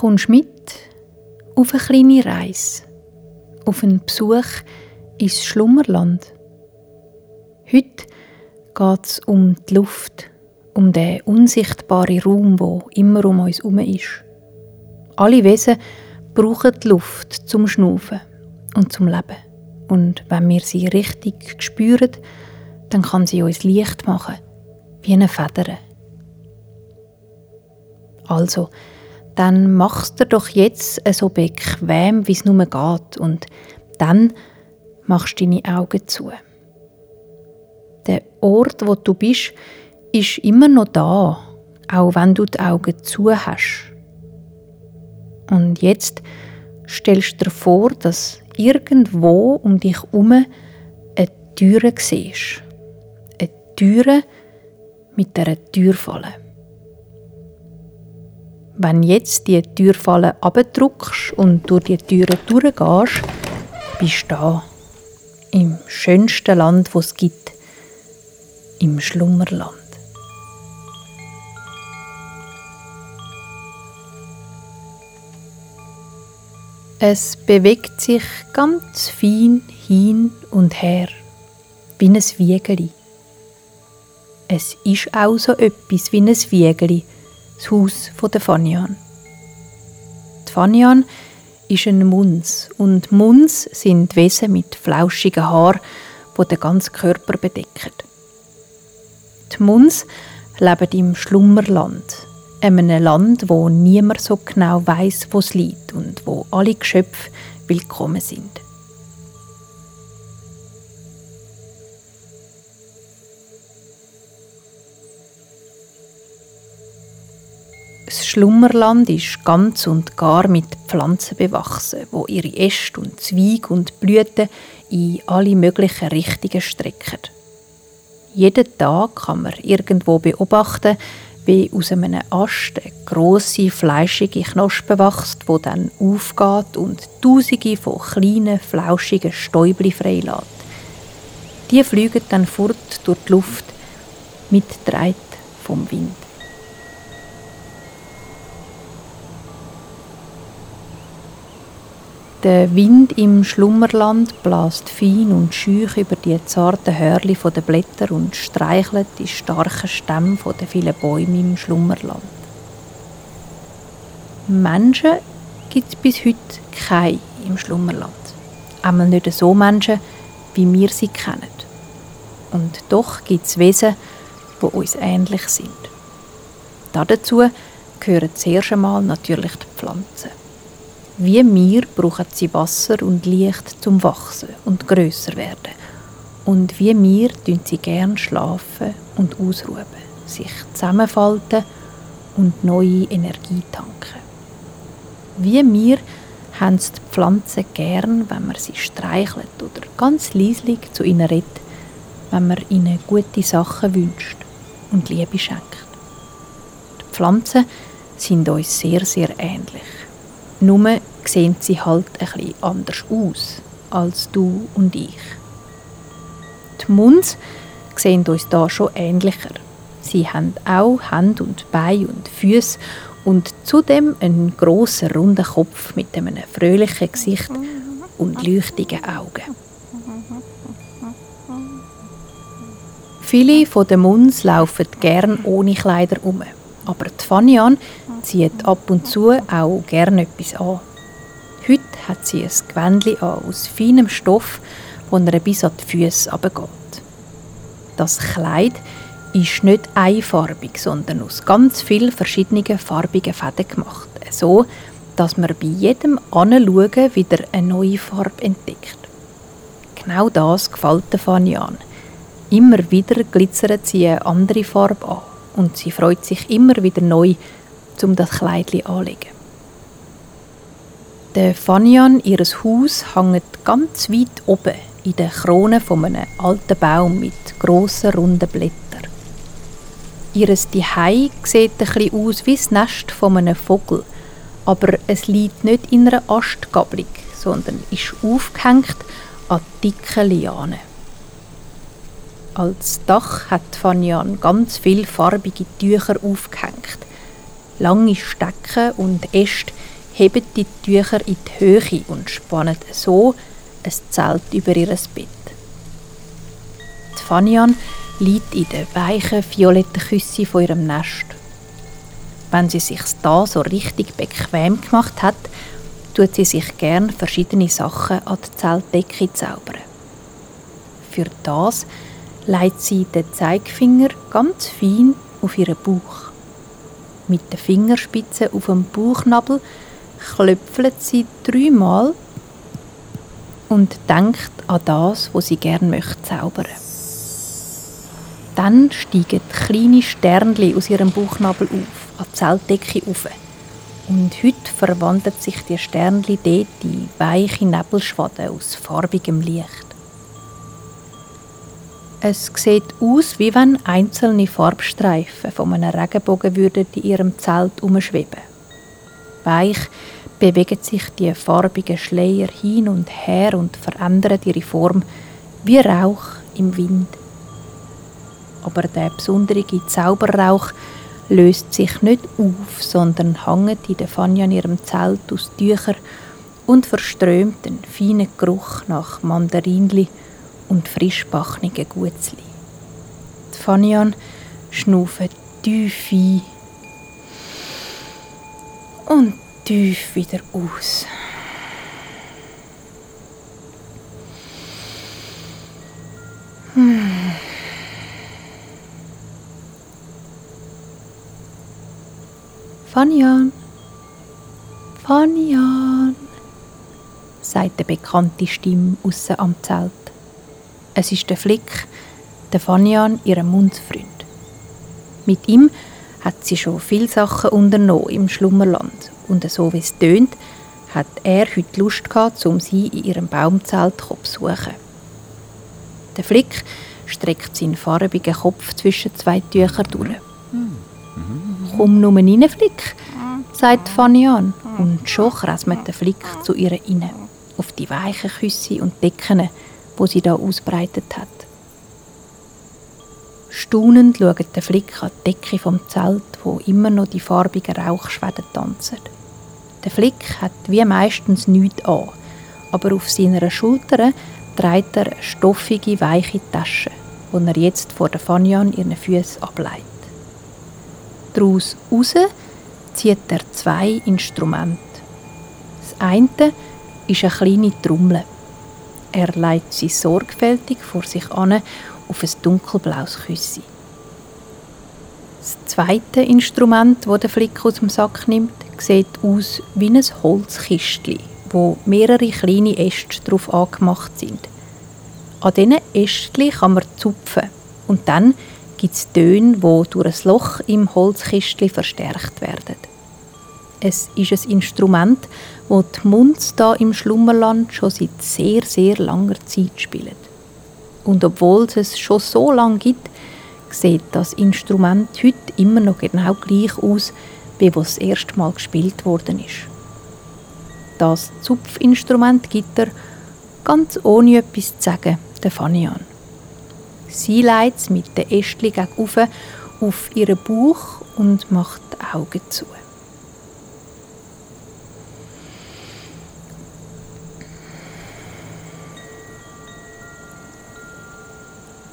kommst mit auf eine kleine Reise, auf einen Besuch ins Schlummerland. Heute geht es um die Luft, um den unsichtbaren Raum, wo immer um uns herum ist. Alle Wesen brauchen die Luft zum Schnaufen und zum Leben. Und wenn wir sie richtig spüren, dann kann sie uns Licht machen, wie eine Feder. Also, dann machst du doch jetzt so bequem, wie es nur geht. Und dann machst du deine Augen zu. Der Ort, wo du bist, ist immer noch da, auch wenn du die Augen zu hast. Und jetzt stellst du dir vor, dass irgendwo um dich herum eine Türe siehst. Eine Türe mit einer Türfalle. Wenn jetzt die Türfalle abdruckst und durch die Türe durchgehst, bist du da. Im schönsten Land, wo es gibt. Im Schlummerland. Es bewegt sich ganz fein hin und her, wie ein Wiegeli. Es ist auch so etwas wie ein Wiegeli, das Haus der Fanian. Die Fanian ist ein Muns und Muns sind Wesen mit flauschigen Haaren, die den ganzen Körper bedecken. Die Muns leben im Schlummerland, einem Land, wo niemand so genau weiß, wo es liegt und wo alle Geschöpfe willkommen sind. Schlummerland ist ganz und gar mit Pflanzen bewachsen, wo ihre Äste und Zweige und Blüten in alle möglichen Richtungen strecken. Jeden Tag kann man irgendwo beobachten, wie aus einem Ast eine grosse, fleischige Knospe wächst, wo dann aufgeht und Tausende von kleinen, flauschigen Stäubli freilässt. Die fliegen dann fort durch die Luft, mitgetragen vom Wind. Der Wind im Schlummerland bläst fein und schüch über die zarten Hörli der Blätter und streichelt die starken Stämme der vielen Bäume im Schlummerland. Menschen gibt es bis heute keine im Schlummerland. Einmal nicht so Menschen, wie wir sie kennen. Und doch gibt es Wesen, die uns ähnlich sind. Dazu gehören zuerst einmal natürlich die Pflanzen. Wie wir brauchen sie Wasser und Licht zum Wachsen und größer werden. Und wie wir tun sie gern schlafen und ausruhen, sich zusammenfalten und neue Energie tanken. Wie wir haben die Pflanzen gern, wenn man sie streichelt oder ganz leislich zu ihnen redet, wenn man ihnen gute Sachen wünscht und Liebe schenkt. Die Pflanzen sind uns sehr, sehr ähnlich. Nur sehen sie halt bisschen anders aus als du und ich. Die Munds sehen uns da schon ähnlicher. Sie haben auch Hände und Beine und Füße und zudem einen grossen runden Kopf mit einem fröhlichen Gesicht und leuchtigen Augen. Viele von den Munds laufen gern ohne Kleider um, aber die Fanian zieht ab und zu auch gern etwas an. Heute hat sie ein Gewändchen an aus feinem Stoff, das ihr bis an die Füße runtergeht. Das Kleid ist nicht einfarbig, sondern aus ganz vielen verschiedenen farbigen Fäden gemacht. So, dass man bei jedem Anschauen wieder eine neue Farbe entdeckt. Genau das gefällt der Fanny an. Immer wieder glitzert sie eine andere Farbe an und sie freut sich immer wieder neu, um das Kleid anzulegen. Der Fanian, ihres Haus, hängt ganz weit oben in der Krone von einem alten Baum mit grossen runden Blättern. Ihres Zuhause sieht bisschen aus wie das Nest von einem Vogel, aber es liegt nicht in einer Astgabelung, sondern ist aufgehängt an dicken Lianen. Als Dach hat Fanian ganz viele farbige Tücher aufgehängt. Lange Stecken und Äste heben die Tücher in die Höhe und spannen so ein Zelt über ihr Bett. Die Fanian liegt in den weichen, violetten Küssen von ihrem Nest. Wenn sie sich da so richtig bequem gemacht hat, tut sie sich gern verschiedene Sachen an die Zeltdecke zaubern. Für das legt sie den Zeigefinger ganz fein auf ihren Bauch. Mit den Fingerspitzen auf dem Bauchnabel klöpfelt sie dreimal und denkt an das, was sie gern möchte zaubern. Dann steigen kleine Sternli aus ihrem Bauchnabel auf, an die Zeltdecke auf. Und heute verwandelt sich die Sternli dort in weiche Nebelschwaden aus farbigem Licht. Es sieht aus, wie wenn einzelne Farbstreifen von einem Regenbogen würden in ihrem Zelt umschweben. Weich bewegen sich die farbigen Schleier hin und her und verändern ihre Form wie Rauch im Wind. Aber der besondere Zauberrauch löst sich nicht auf, sondern hängt in der Fanja in ihrem Zelt aus Tüchern und verströmt einen feinen Geruch nach Mandarinli und frischbachnigen Gutzli. Fanian schnaufen tief ein und tief wieder aus. Fanian, Fanian, sagt eine bekannte Stimme aussen am Zelt. Es ist der Flick, der Fanian, ihr Mundfreund. Mit ihm hat sie schon viele Sachen unternommen im Schlummerland. Und so wie es tönt, hat er heute Lust gehabt, um sie in ihrem Baumzelt zu besuchen. Der Flick streckt seinen farbigen Kopf zwischen zwei Tüchern durch. «Komm nur rein, Flick», sagt Fanny an. Und schon kresmet der Flick zu ihr rein, auf die weichen Küsse und Decken, wo sie da ausbreitet hat. Staunend schaut der Flick an die Decke vom Zelt, wo immer noch die farbigen Rauchschwäden tanzen. Der Flick hat wie meistens nichts an, aber auf seiner Schulter trägt er eine stoffige, weiche Tasche, die er jetzt vor der Fanyan ihren Füßen ableitet. Daraus raus zieht er zwei Instrumente. Das eine ist eine kleine Trommel. Er legt sie sorgfältig vor sich an auf ein dunkelblaues Küssi. Das zweite Instrument, das der Flick aus dem Sack nimmt, sieht aus wie ein Holzkistchen, wo mehrere kleine Äste drauf angemacht sind. An diesen Ästchen kann man zupfen und dann gibt es Töne, die durch ein Loch im Holzkistchen verstärkt werden. Es ist ein Instrument, das die Munds da im Schlummerland schon seit sehr, sehr langer Zeit spielen. Und obwohl es es schon so lange gibt, sieht das Instrument heute immer noch genau gleich aus, wie es das erste Mal gespielt worden ist. Das Zupfinstrument gibt er, ganz ohne etwas zu sagen, der Fanny an. Sie leitet mit den Ästchen auf ihren Bauch und macht die Augen zu.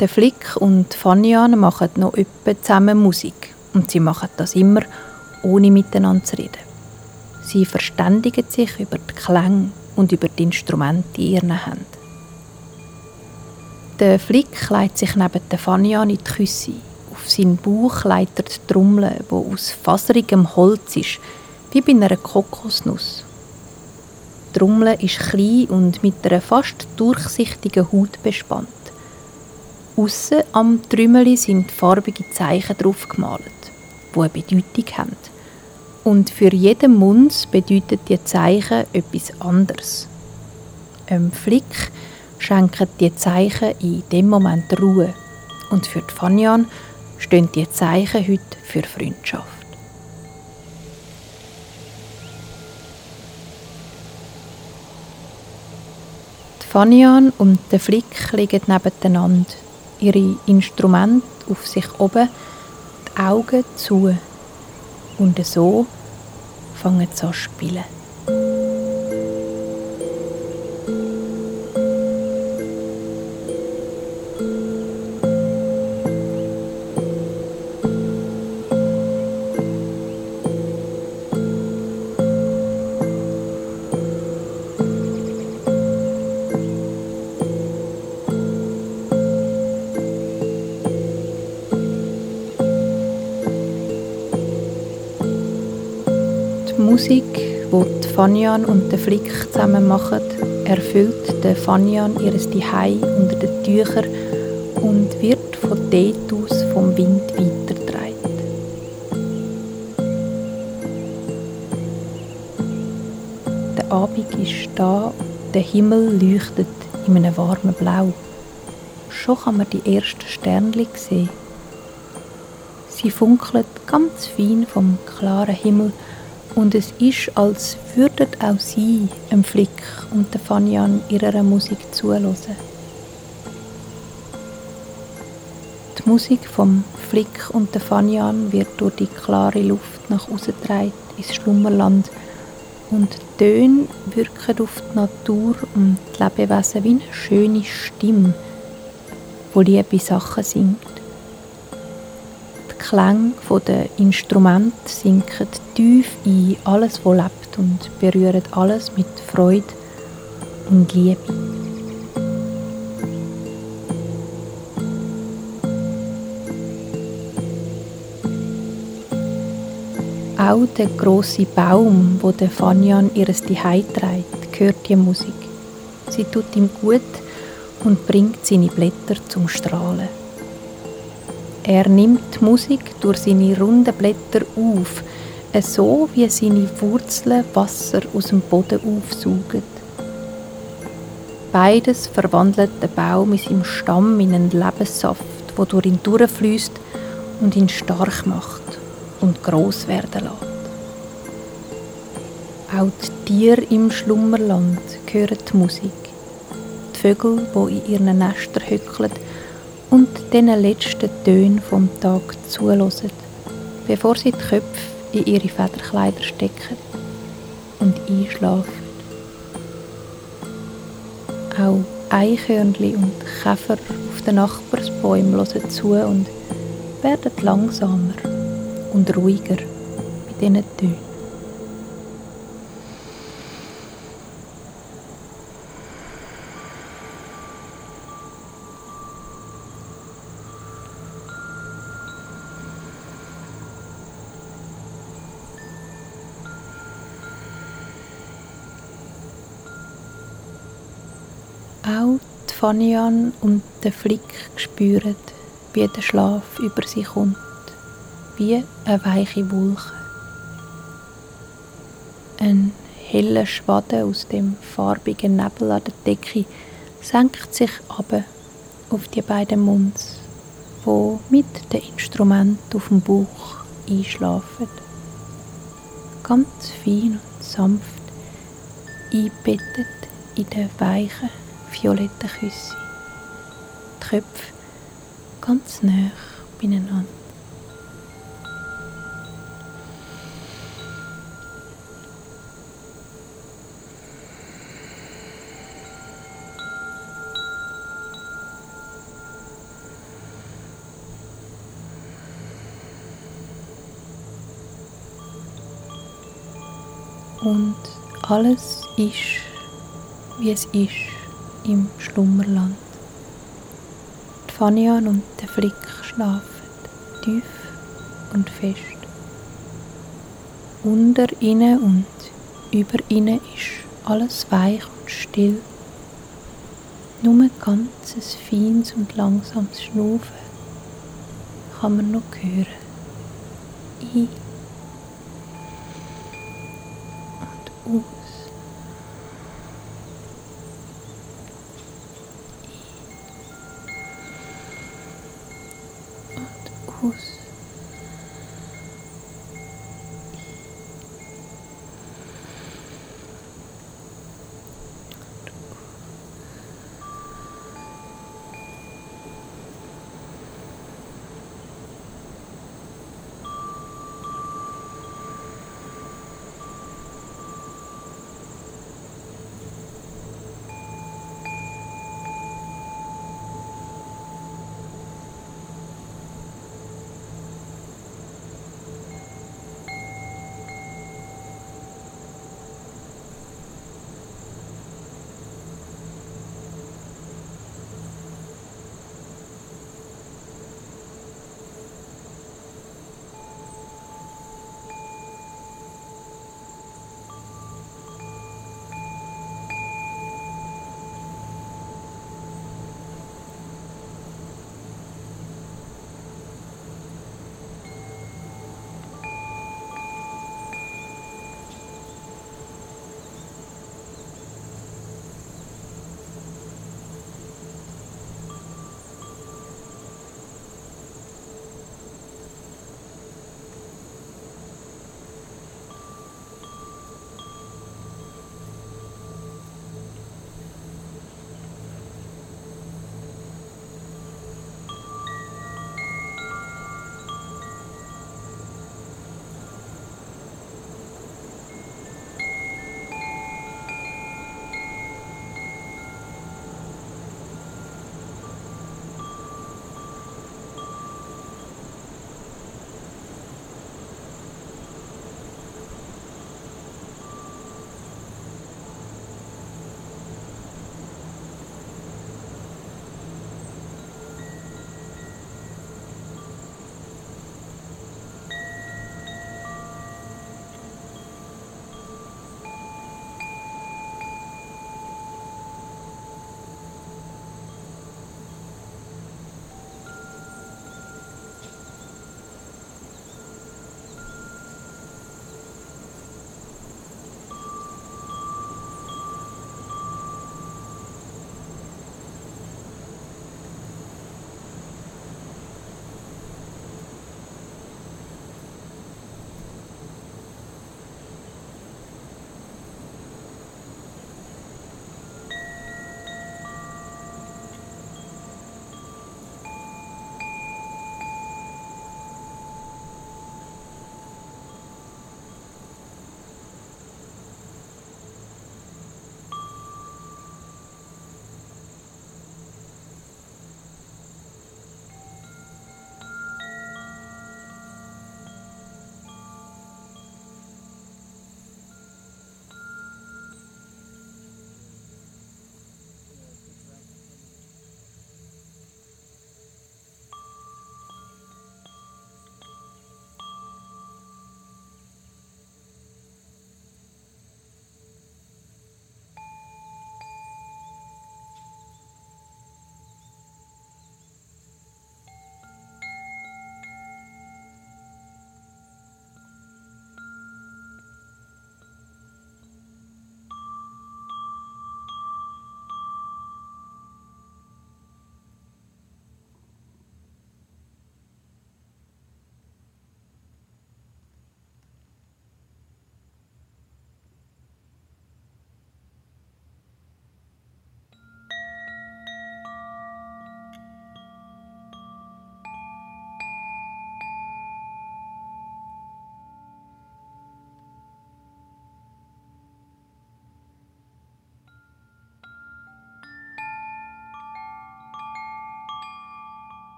Der Flick und Fanian machen noch öppe zusammen Musik und sie machen das immer, ohne miteinander zu reden. Sie verständigen sich über die Klänge und über die Instrumente in ihren Händen. Der Flick legt sich neben der Fanian in die Küsse. Auf seinen Bauch legt er die Trommel, die aus faserigem Holz ist, wie bei einer Kokosnuss. Die Trommel ist klein und mit einer fast durchsichtigen Haut bespannt. Aussen am Trümmeli sind farbige Zeichen drauf gemalt, die eine Bedeutung haben. Und für jeden Mund bedeutet die Zeichen etwas anderes. Ein Flick schenken die Zeichen in dem Moment Ruhe. Und für die Fanyan stehen die Zeichen heute für Freundschaft. Die Fanyan und der Flick liegen nebeneinander ihre Instrumente auf sich oben, die Augen zu. Und so fangen sie an zu spielen. Musik, die Fanyan und der Flick zusammen machen, erfüllt der Fanyan ihres Zuhause unter den Tüchern und wird von dort aus vom Wind weitergetragen. Der Abend ist da, der Himmel leuchtet in einem warmen Blau. Schon kann man die ersten Sternchen sehen. Sie funkeln ganz fein vom klaren Himmel und es ist, als würden auch sie dem Flick und der Fanyan ihrer Musik zuhören. Die Musik vom Flick und der Fanyan wird durch die klare Luft nach außen getragen ins Schlummerland und die Töne wirken auf die Natur und die Lebewesen wie eine schöne Stimme, die liebe Sachen singt. Klänge der Instrumente sinken tief in alles, was lebt und berühren alles mit Freude und Liebe. Auch der große Baum, wo der Fanyan ihres Zuhause trägt, hört die Musik. Sie tut ihm gut und bringt seine Blätter zum Strahlen. Er nimmt die Musik durch seine runden Blätter auf, so wie seine Wurzeln Wasser aus dem Boden aufsaugen. Beides verwandelt den Baum in seinem Stamm in einen Lebenssaft, der durch ihn durchfließt und ihn stark macht und groß werden lässt. Auch die Tiere im Schlummerland hören die Musik. Die Vögel, die in ihren Nestern hückeln, und den letzten Tönen vom Tag zuhören, bevor sie die Köpfe in ihre Federkleider stecken und einschlafen. Auch Eichhörnchen und Käfer auf den Nachbarsbäumen hören zu und werden langsamer und ruhiger bei diesen Tönen. Fanian und der Flick spüren, wie der Schlaf über sie kommt, wie eine weiche Wolke. Ein heller Schwaden aus dem farbigen Nebel an der Decke senkt sich ab auf die beiden Munds, wo mit dem Instrument auf dem Bauch einschlafen. Ganz fein und sanft einbettet in den weichen violette Küsse. Die Köpfe ganz nah beieinander. Und alles ist, wie es ist im Schlummerland. Die Fanian und der Flick schlafen tief und fest. Unter ihnen und über ihnen ist alles weich und still. Nur ganzes feines und langsames Schnaufen kann man noch hören. Ein und aus.